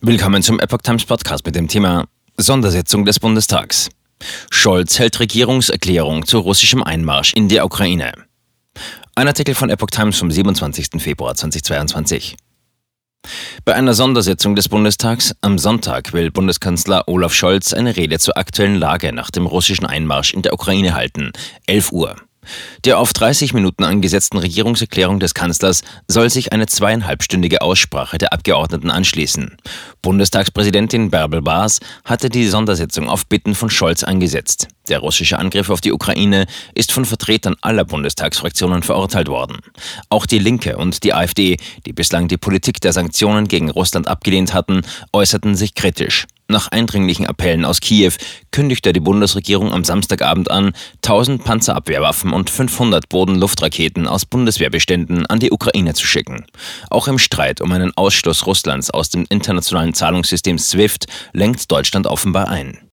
Willkommen zum Epoch Times Podcast mit dem Thema Sondersitzung des Bundestags. Scholz hält Regierungserklärung zu russischem Einmarsch in die Ukraine. Ein Artikel von Epoch Times vom 27. Februar 2022. Bei einer Sondersitzung des Bundestags am Sonntag will Bundeskanzler Olaf Scholz eine Rede zur aktuellen Lage nach dem russischen Einmarsch in der Ukraine halten. 11 Uhr. Der auf 30 Minuten angesetzten Regierungserklärung des Kanzlers soll sich eine zweieinhalbstündige Aussprache der Abgeordneten anschließen. Bundestagspräsidentin Bärbel Baas hatte die Sondersitzung auf Bitten von Scholz angesetzt. Der russische Angriff auf die Ukraine ist von Vertretern aller Bundestagsfraktionen verurteilt worden. Auch die Linke und die AfD, die bislang die Politik der Sanktionen gegen Russland abgelehnt hatten, äußerten sich kritisch. Nach eindringlichen Appellen aus Kiew kündigte die Bundesregierung am Samstagabend an, 1000 Panzerabwehrwaffen und 500 Bodenluftraketen aus Bundeswehrbeständen an die Ukraine zu schicken. Auch im Streit um einen Ausschluss Russlands aus dem internationalen Zahlungssystem SWIFT lenkt Deutschland offenbar ein.